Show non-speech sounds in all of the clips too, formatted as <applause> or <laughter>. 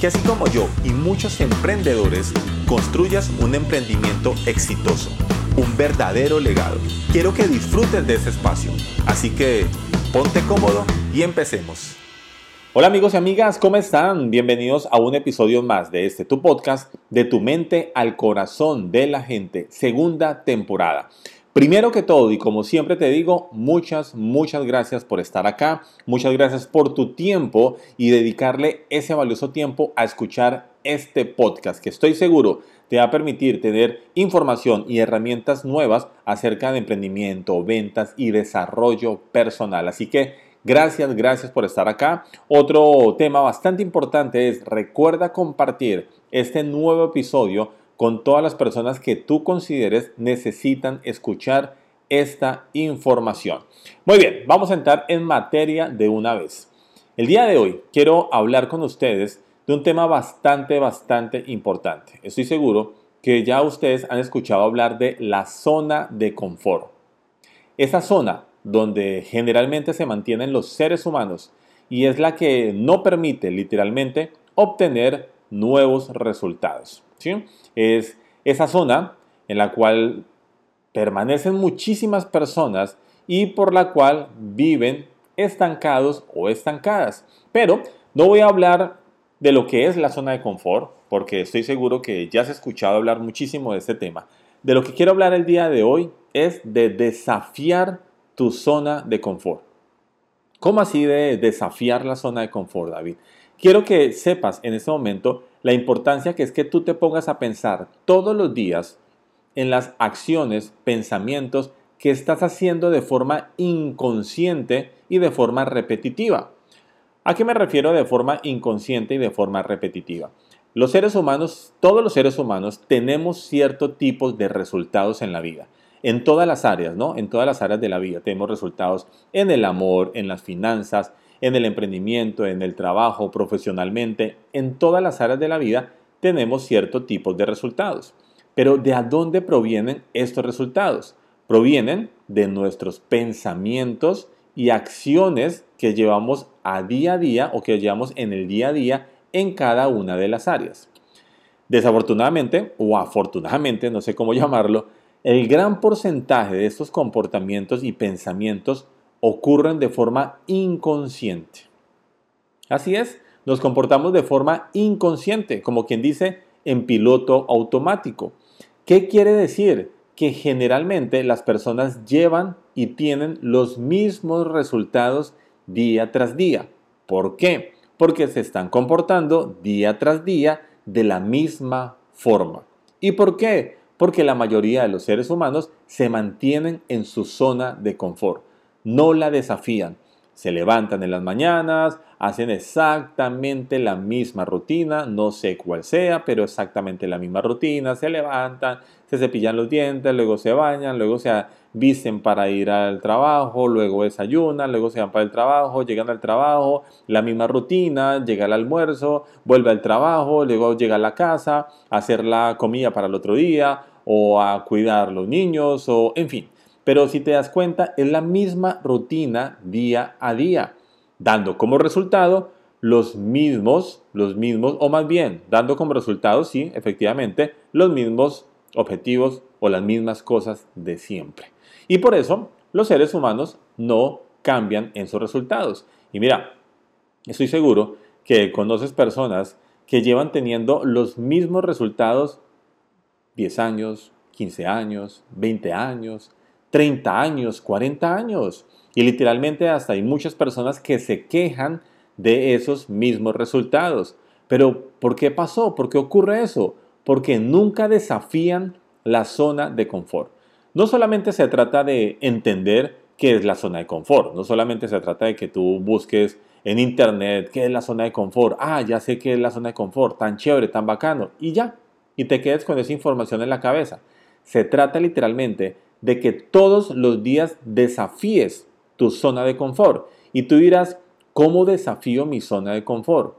que así como yo y muchos emprendedores construyas un emprendimiento exitoso, un verdadero legado. Quiero que disfrutes de ese espacio, así que ponte cómodo y empecemos. Hola amigos y amigas, ¿cómo están? Bienvenidos a un episodio más de este tu podcast, de tu mente al corazón de la gente, segunda temporada. Primero que todo, y como siempre te digo, muchas, muchas gracias por estar acá, muchas gracias por tu tiempo y dedicarle ese valioso tiempo a escuchar este podcast que estoy seguro te va a permitir tener información y herramientas nuevas acerca de emprendimiento, ventas y desarrollo personal. Así que gracias, gracias por estar acá. Otro tema bastante importante es recuerda compartir este nuevo episodio con todas las personas que tú consideres necesitan escuchar esta información. Muy bien, vamos a entrar en materia de una vez. El día de hoy quiero hablar con ustedes de un tema bastante, bastante importante. Estoy seguro que ya ustedes han escuchado hablar de la zona de confort. Esa zona donde generalmente se mantienen los seres humanos y es la que no permite literalmente obtener nuevos resultados. Es esa zona en la cual permanecen muchísimas personas y por la cual viven estancados o estancadas. Pero no voy a hablar de lo que es la zona de confort, porque estoy seguro que ya has escuchado hablar muchísimo de este tema. De lo que quiero hablar el día de hoy es de desafiar tu zona de confort. ¿Cómo así de desafiar la zona de confort, David? Quiero que sepas en este momento la importancia que es que tú te pongas a pensar todos los días en las acciones, pensamientos que estás haciendo de forma inconsciente y de forma repetitiva. ¿A qué me refiero de forma inconsciente y de forma repetitiva? Los seres humanos, todos los seres humanos, tenemos cierto tipo de resultados en la vida. En todas las áreas, ¿no? En todas las áreas de la vida tenemos resultados en el amor, en las finanzas, en el emprendimiento, en el trabajo, profesionalmente, en todas las áreas de la vida tenemos cierto tipo de resultados. Pero ¿de dónde provienen estos resultados? Provienen de nuestros pensamientos y acciones que llevamos a día a día o que llevamos en el día a día en cada una de las áreas. Desafortunadamente o afortunadamente, no sé cómo <laughs> llamarlo, el gran porcentaje de estos comportamientos y pensamientos ocurren de forma inconsciente. Así es, nos comportamos de forma inconsciente, como quien dice, en piloto automático. ¿Qué quiere decir? Que generalmente las personas llevan y tienen los mismos resultados día tras día. ¿Por qué? Porque se están comportando día tras día de la misma forma. ¿Y por qué? Porque la mayoría de los seres humanos se mantienen en su zona de confort no la desafían. Se levantan en las mañanas, hacen exactamente la misma rutina, no sé cuál sea, pero exactamente la misma rutina, se levantan, se cepillan los dientes, luego se bañan, luego se visten para ir al trabajo, luego desayunan, luego se van para el trabajo, llegan al trabajo, la misma rutina, llega el almuerzo, vuelve al trabajo, luego llega a la casa, a hacer la comida para el otro día o a cuidar los niños o en fin pero si te das cuenta, es la misma rutina día a día, dando como resultado los mismos, los mismos, o más bien, dando como resultado, sí, efectivamente, los mismos objetivos o las mismas cosas de siempre. Y por eso los seres humanos no cambian en sus resultados. Y mira, estoy seguro que conoces personas que llevan teniendo los mismos resultados 10 años, 15 años, 20 años, 30 años, 40 años. Y literalmente hasta hay muchas personas que se quejan de esos mismos resultados. Pero ¿por qué pasó? ¿Por qué ocurre eso? Porque nunca desafían la zona de confort. No solamente se trata de entender qué es la zona de confort, no solamente se trata de que tú busques en internet qué es la zona de confort. Ah, ya sé qué es la zona de confort, tan chévere, tan bacano. Y ya, y te quedes con esa información en la cabeza. Se trata literalmente de que todos los días desafíes tu zona de confort. Y tú dirás, ¿cómo desafío mi zona de confort?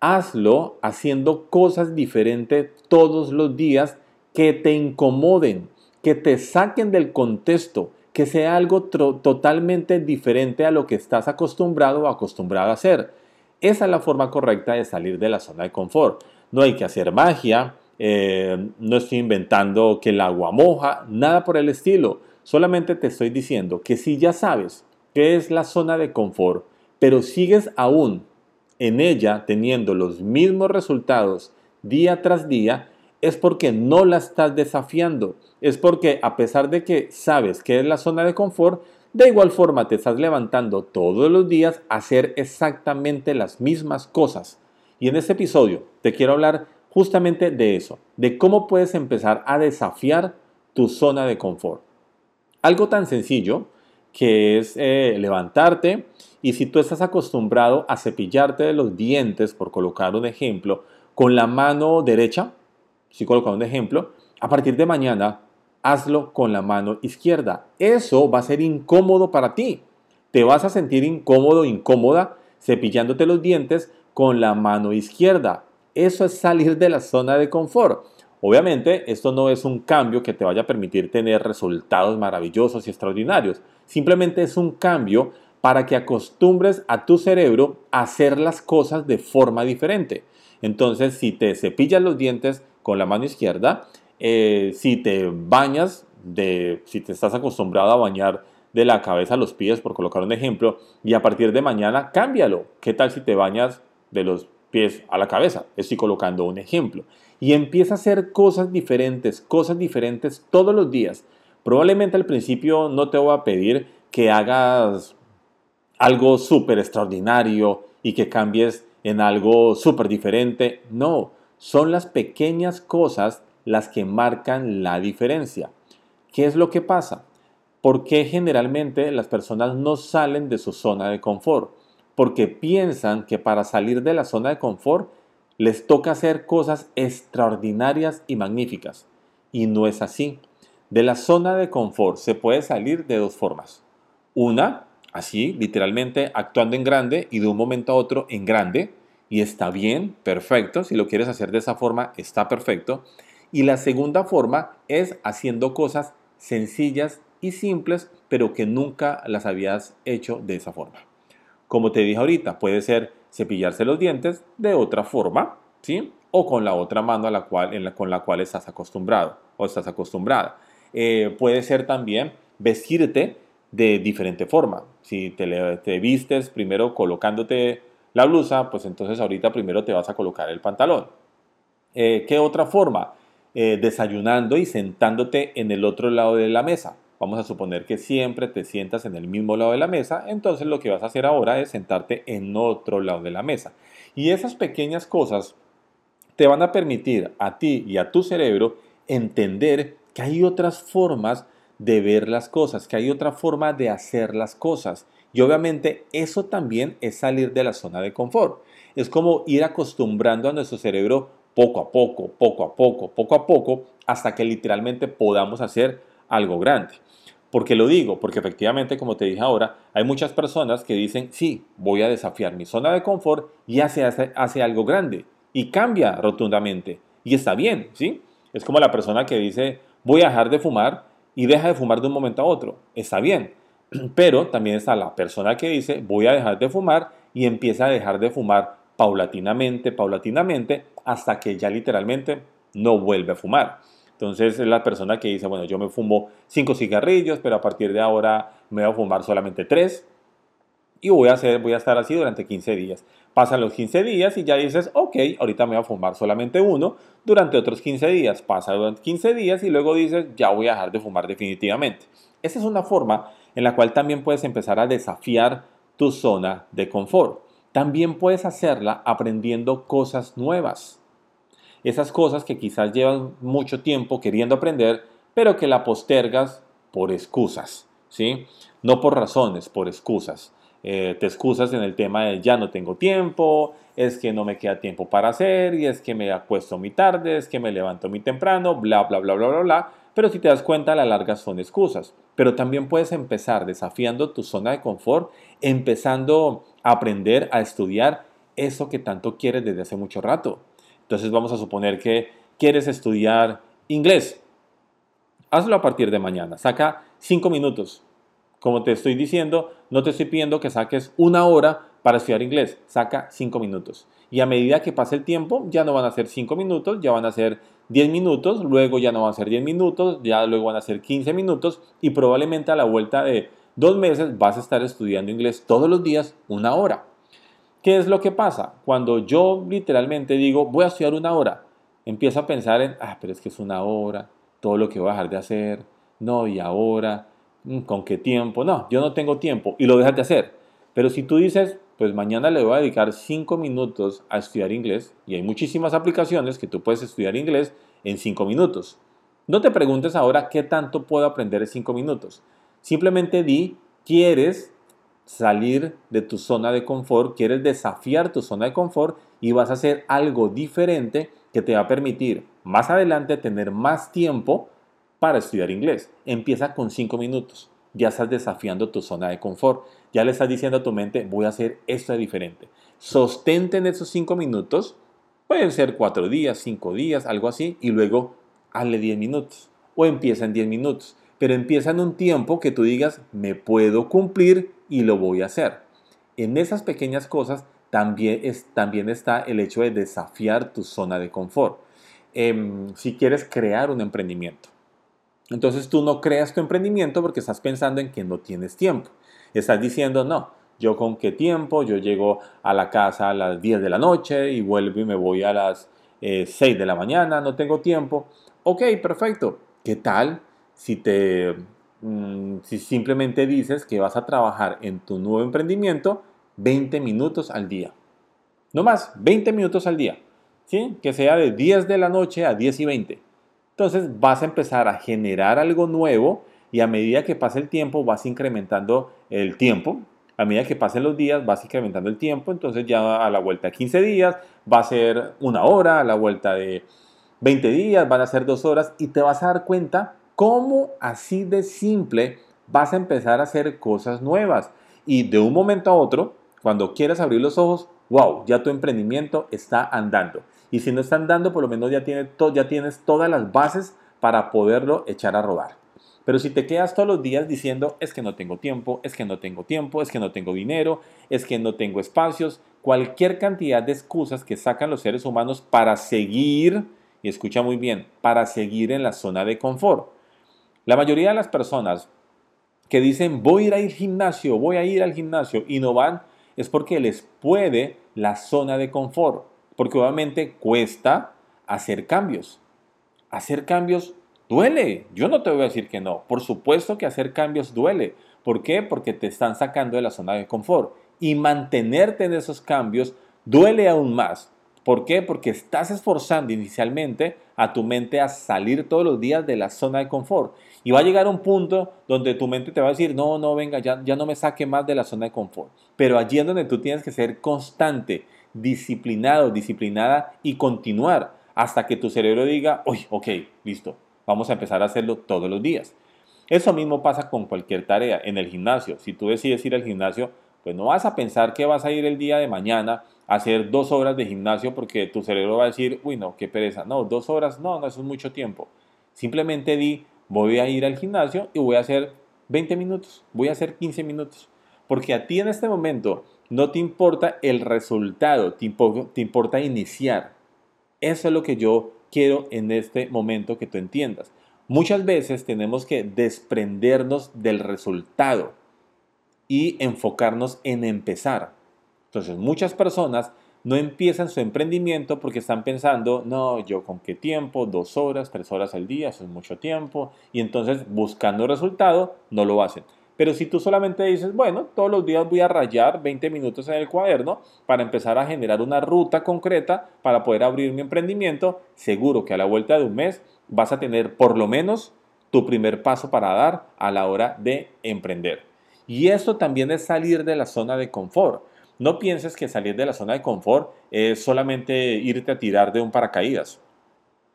Hazlo haciendo cosas diferentes todos los días que te incomoden, que te saquen del contexto, que sea algo totalmente diferente a lo que estás acostumbrado o acostumbrado a hacer. Esa es la forma correcta de salir de la zona de confort. No hay que hacer magia, eh, no estoy inventando que el agua moja, nada por el estilo. Solamente te estoy diciendo que si ya sabes qué es la zona de confort, pero sigues aún en ella teniendo los mismos resultados día tras día, es porque no la estás desafiando. Es porque a pesar de que sabes que es la zona de confort, de igual forma te estás levantando todos los días a hacer exactamente las mismas cosas. Y en este episodio te quiero hablar justamente de eso, de cómo puedes empezar a desafiar tu zona de confort. Algo tan sencillo que es eh, levantarte y si tú estás acostumbrado a cepillarte de los dientes, por colocar un ejemplo, con la mano derecha, si colocando un ejemplo, a partir de mañana hazlo con la mano izquierda. Eso va a ser incómodo para ti. Te vas a sentir incómodo, incómoda, cepillándote los dientes con la mano izquierda. Eso es salir de la zona de confort. Obviamente, esto no es un cambio que te vaya a permitir tener resultados maravillosos y extraordinarios. Simplemente es un cambio para que acostumbres a tu cerebro a hacer las cosas de forma diferente. Entonces, si te cepillas los dientes con la mano izquierda, eh, si te bañas, de, si te estás acostumbrado a bañar de la cabeza a los pies, por colocar un ejemplo, y a partir de mañana cámbialo. ¿Qué tal si te bañas de los pies a la cabeza? Estoy colocando un ejemplo. Y empieza a hacer cosas diferentes, cosas diferentes todos los días. Probablemente al principio no te voy a pedir que hagas algo súper extraordinario y que cambies en algo súper diferente. No, son las pequeñas cosas las que marcan la diferencia. ¿Qué es lo que pasa? ¿Por qué generalmente las personas no salen de su zona de confort? Porque piensan que para salir de la zona de confort les toca hacer cosas extraordinarias y magníficas. Y no es así. De la zona de confort se puede salir de dos formas. Una, así, literalmente actuando en grande y de un momento a otro en grande, y está bien, perfecto, si lo quieres hacer de esa forma, está perfecto. Y la segunda forma es haciendo cosas sencillas y simples, pero que nunca las habías hecho de esa forma. Como te dije ahorita, puede ser cepillarse los dientes de otra forma, ¿sí? O con la otra mano a la cual, con la cual estás acostumbrado o estás acostumbrada. Eh, puede ser también vestirte de diferente forma. Si te, te vistes primero colocándote la blusa, pues entonces ahorita primero te vas a colocar el pantalón. Eh, ¿Qué otra forma? Eh, desayunando y sentándote en el otro lado de la mesa. Vamos a suponer que siempre te sientas en el mismo lado de la mesa, entonces lo que vas a hacer ahora es sentarte en otro lado de la mesa. Y esas pequeñas cosas te van a permitir a ti y a tu cerebro entender que hay otras formas de ver las cosas, que hay otra forma de hacer las cosas y obviamente eso también es salir de la zona de confort. Es como ir acostumbrando a nuestro cerebro poco a poco, poco a poco, poco a poco, hasta que literalmente podamos hacer algo grande. ¿Por qué lo digo? Porque efectivamente, como te dije ahora, hay muchas personas que dicen, sí, voy a desafiar mi zona de confort y hace, hace, hace algo grande. Y cambia rotundamente. Y está bien, ¿sí? Es como la persona que dice, voy a dejar de fumar y deja de fumar de un momento a otro. Está bien. <clears throat> Pero también está la persona que dice, voy a dejar de fumar y empieza a dejar de fumar paulatinamente, paulatinamente, hasta que ya literalmente no vuelve a fumar. Entonces es la persona que dice, bueno, yo me fumo cinco cigarrillos, pero a partir de ahora me voy a fumar solamente tres y voy a, hacer, voy a estar así durante 15 días. Pasan los 15 días y ya dices, ok, ahorita me voy a fumar solamente uno durante otros 15 días. Pasa durante 15 días y luego dices, ya voy a dejar de fumar definitivamente. Esa es una forma en la cual también puedes empezar a desafiar tu zona de confort. También puedes hacerla aprendiendo cosas nuevas. Esas cosas que quizás llevan mucho tiempo queriendo aprender, pero que la postergas por excusas, ¿sí? No por razones, por excusas. eh, te excusas en el tema de ya no tengo tiempo, es que no me queda tiempo para hacer, y es que me acuesto muy tarde, es que me levanto muy temprano, bla, bla, bla, bla, bla, bla. Pero si te das cuenta, a la larga son excusas. Pero también puedes empezar desafiando tu zona de confort, empezando a aprender a estudiar eso que tanto quieres desde hace mucho rato. Entonces vamos a suponer que quieres estudiar inglés. Hazlo a partir de mañana. Saca cinco minutos. Como te estoy diciendo, no te estoy pidiendo que saques una hora para estudiar inglés. Saca cinco minutos. Y a medida que pase el tiempo, ya no van a ser cinco minutos, ya van a ser 10 minutos, luego ya no van a ser 10 minutos, ya luego van a ser 15 minutos y probablemente a la vuelta de dos meses vas a estar estudiando inglés todos los días una hora. ¿Qué es lo que pasa? Cuando yo literalmente digo voy a estudiar una hora, empiezo a pensar en, ah, pero es que es una hora, todo lo que voy a dejar de hacer, no, y ahora, mm, ¿con qué tiempo? No, yo no tengo tiempo y lo dejas de hacer. Pero si tú dices, pues mañana le voy a dedicar 5 minutos a estudiar inglés, y hay muchísimas aplicaciones que tú puedes estudiar inglés en 5 minutos. No te preguntes ahora qué tanto puedo aprender en 5 minutos. Simplemente di, quieres salir de tu zona de confort, quieres desafiar tu zona de confort y vas a hacer algo diferente que te va a permitir más adelante tener más tiempo para estudiar inglés. Empieza con 5 minutos. Ya estás desafiando tu zona de confort. Ya le estás diciendo a tu mente, voy a hacer esto de diferente. Sostente en esos 5 minutos. Pueden ser 4 días, 5 días, algo así. Y luego hazle 10 minutos. O empieza en 10 minutos. Pero empieza en un tiempo que tú digas, me puedo cumplir y lo voy a hacer. En esas pequeñas cosas también, también está el hecho de desafiar tu zona de confort. Em, si quieres crear un emprendimiento. Entonces tú no creas tu emprendimiento porque estás pensando en que no tienes tiempo. Estás diciendo, no, yo con qué tiempo, yo llego a la casa a las 10 de la noche y vuelvo y me voy a las 6 eh, de la mañana, no tengo tiempo. Ok, perfecto. ¿Qué tal si te Mm, si simplemente dices que vas a trabajar en tu nuevo emprendimiento 20 minutos al día. No más, 20 minutos al día. ¿sí? Que sea de 10 de la noche a 10 y 20. Entonces vas a empezar a generar algo nuevo y a medida que pase el tiempo vas incrementando el tiempo. A medida que pasen los días vas incrementando el tiempo. Entonces ya a la vuelta de 15 días va a ser una hora, a la vuelta de 20 días van a ser dos horas y te vas a dar cuenta cómo así de simple vas a empezar a hacer cosas nuevas. Y de un momento a otro, cuando quieras abrir los ojos, wow, ya tu emprendimiento está andando. Y si no está andando, por lo menos ya, ya tienes todas las bases para poderlo echar a rodar. Pero si te quedas todos los días diciendo, es que no tengo tiempo, es que no tengo tiempo, es que no tengo dinero, es que no tengo espacios, cualquier cantidad de excusas que sacan los seres humanos para seguir, y escucha muy bien, para seguir en la zona de confort. La mayoría de las personas que dicen voy a ir al gimnasio, voy a ir al gimnasio y no van, es porque les puede la zona de confort, porque obviamente cuesta hacer cambios. Hacer cambios duele, yo no te voy a decir que no, por supuesto que hacer cambios duele. ¿Por qué? Porque te están sacando de la zona de confort y mantenerte en esos cambios duele aún más. ¿Por qué? Porque estás esforzando inicialmente a tu mente a salir todos los días de la zona de confort. Y va a llegar un punto donde tu mente te va a decir, no, no, venga, ya, ya no me saque más de la zona de confort. Pero allí es donde tú tienes que ser constante, disciplinado, disciplinada y continuar hasta que tu cerebro diga, uy, ok, listo, vamos a empezar a hacerlo todos los días. Eso mismo pasa con cualquier tarea. En el gimnasio, si tú decides ir al gimnasio, pues no vas a pensar que vas a ir el día de mañana a hacer dos horas de gimnasio porque tu cerebro va a decir, uy, no, qué pereza. No, dos horas, no, no, es mucho tiempo. Simplemente di, voy a ir al gimnasio y voy a hacer 20 minutos, voy a hacer 15 minutos. Porque a ti en este momento no te importa el resultado, te, te importa iniciar. Eso es lo que yo quiero en este momento que tú entiendas. Muchas veces tenemos que desprendernos del resultado y enfocarnos en empezar. Entonces, muchas personas no empiezan su emprendimiento porque están pensando, no, yo con qué tiempo, dos horas, tres horas al día, eso es mucho tiempo, y entonces buscando resultado, no lo hacen. Pero si tú solamente dices, bueno, todos los días voy a rayar 20 minutos en el cuaderno para empezar a generar una ruta concreta para poder abrir mi emprendimiento, seguro que a la vuelta de un mes vas a tener por lo menos tu primer paso para dar a la hora de emprender. Y esto también es salir de la zona de confort. No pienses que salir de la zona de confort es solamente irte a tirar de un paracaídas.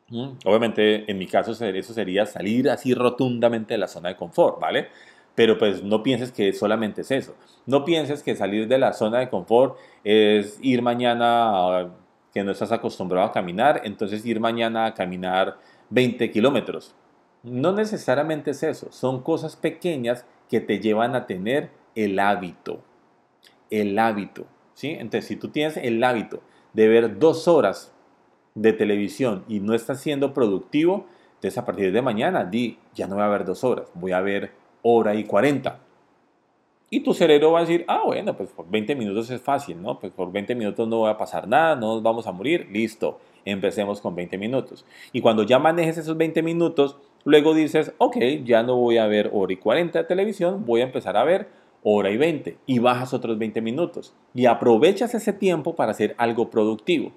¿Mm? Obviamente, en mi caso, eso sería salir así rotundamente de la zona de confort, ¿vale? Pero pues no pienses que solamente es eso. No pienses que salir de la zona de confort es ir mañana que no estás acostumbrado a caminar, entonces ir mañana a caminar 20 kilómetros. No necesariamente es eso, son cosas pequeñas que te llevan a tener el hábito. El hábito, ¿sí? Entonces, si tú tienes el hábito de ver dos horas de televisión y no estás siendo productivo, entonces a partir de mañana di, ya no voy a ver dos horas, voy a ver hora y cuarenta. Y tu cerebro va a decir, ah, bueno, pues por 20 minutos es fácil, ¿no? Pues por 20 minutos no va a pasar nada, no nos vamos a morir, listo, empecemos con 20 minutos. Y cuando ya manejes esos 20 minutos, luego dices, ok, ya no voy a ver hora y 40 de televisión, voy a empezar a ver hora y 20 y bajas otros 20 minutos y aprovechas ese tiempo para hacer algo productivo,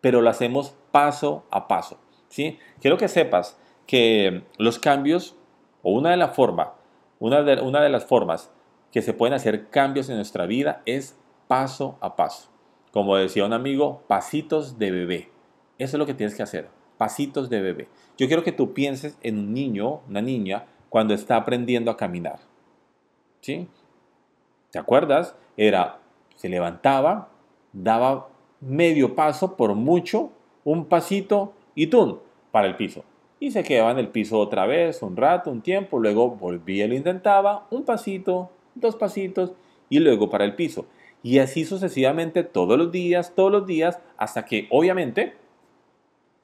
pero lo hacemos paso a paso, ¿sí? Quiero que sepas que los cambios o una de las formas, una de, una de las formas que se pueden hacer cambios en nuestra vida es paso a paso. Como decía un amigo, pasitos de bebé. Eso es lo que tienes que hacer, pasitos de bebé. Yo quiero que tú pienses en un niño, una niña, cuando está aprendiendo a caminar. ¿Sí? ¿Te acuerdas? Era, se levantaba, daba medio paso por mucho, un pasito y ¡tum! para el piso. Y se quedaba en el piso otra vez, un rato, un tiempo, luego volvía y lo intentaba, un pasito, dos pasitos y luego para el piso. Y así sucesivamente todos los días, todos los días, hasta que obviamente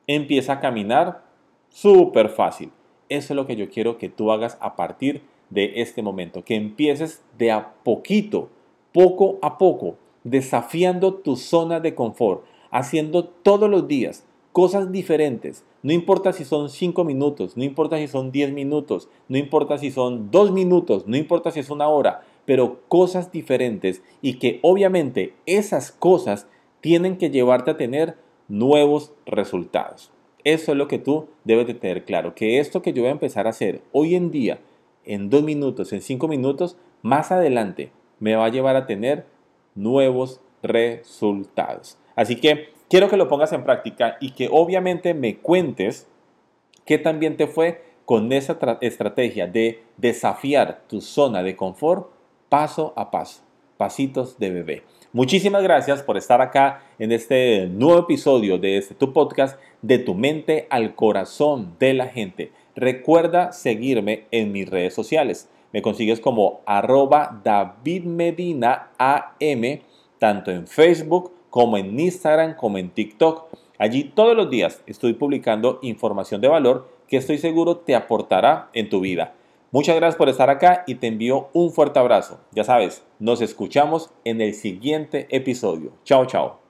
empieza a caminar súper fácil. Eso es lo que yo quiero que tú hagas a partir de este momento, que empieces de a poquito, poco a poco, desafiando tu zona de confort, haciendo todos los días cosas diferentes. No importa si son 5 minutos, no importa si son 10 minutos, no importa si son 2 minutos, no importa si es una hora, pero cosas diferentes y que obviamente esas cosas tienen que llevarte a tener nuevos resultados. Eso es lo que tú debes de tener claro, que esto que yo voy a empezar a hacer hoy en día, en 2 minutos, en 5 minutos, más adelante me va a llevar a tener nuevos resultados. Así que quiero que lo pongas en práctica y que obviamente me cuentes qué también te fue con esa estrategia de desafiar tu zona de confort paso a paso, pasitos de bebé. Muchísimas gracias por estar acá en este nuevo episodio de este tu podcast de tu mente al corazón de la gente. Recuerda seguirme en mis redes sociales. Me consigues como arroba David Medina AM, tanto en Facebook como en Instagram, como en TikTok. Allí todos los días estoy publicando información de valor que estoy seguro te aportará en tu vida. Muchas gracias por estar acá y te envío un fuerte abrazo. Ya sabes, nos escuchamos en el siguiente episodio. Chao, chao.